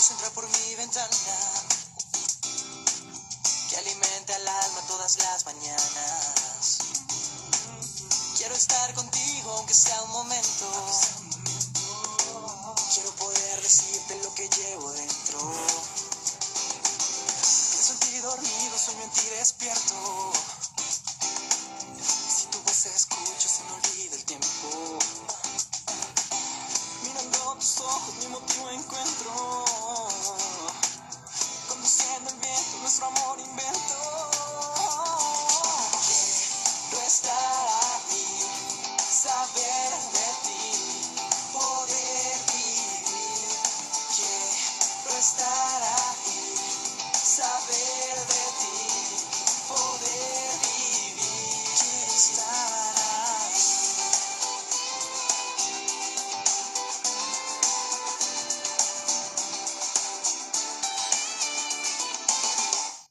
luz entra por mi ventana, que alimenta el alma todas las mañanas. Quiero estar contigo aunque sea un momento. Estar saber de ti, poder vivir.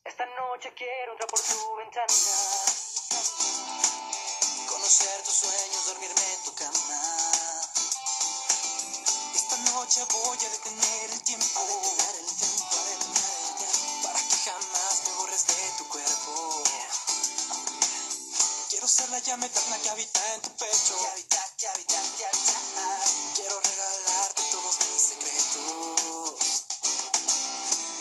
Esta noche quiero entrar por tu ventana. Conocer tus sueños, dormirme en tu cama. Esta noche voy a detener la llama eterna que habita en tu pecho. Que habita, que habita, que habita. Quiero regalarte todos mis secretos.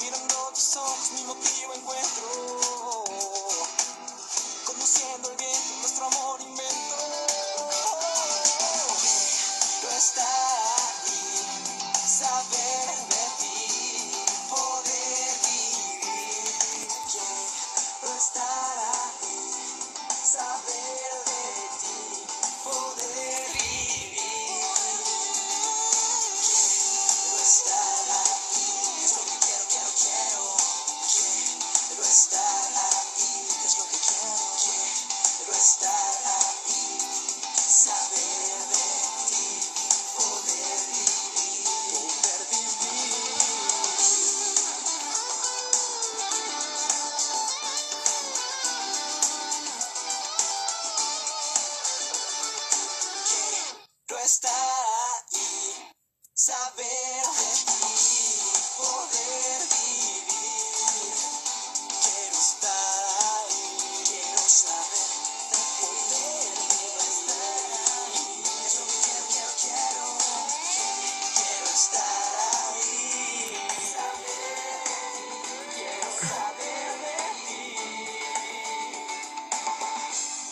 Mirando tus ojos, mi motivo encuentro. está ahí. Saber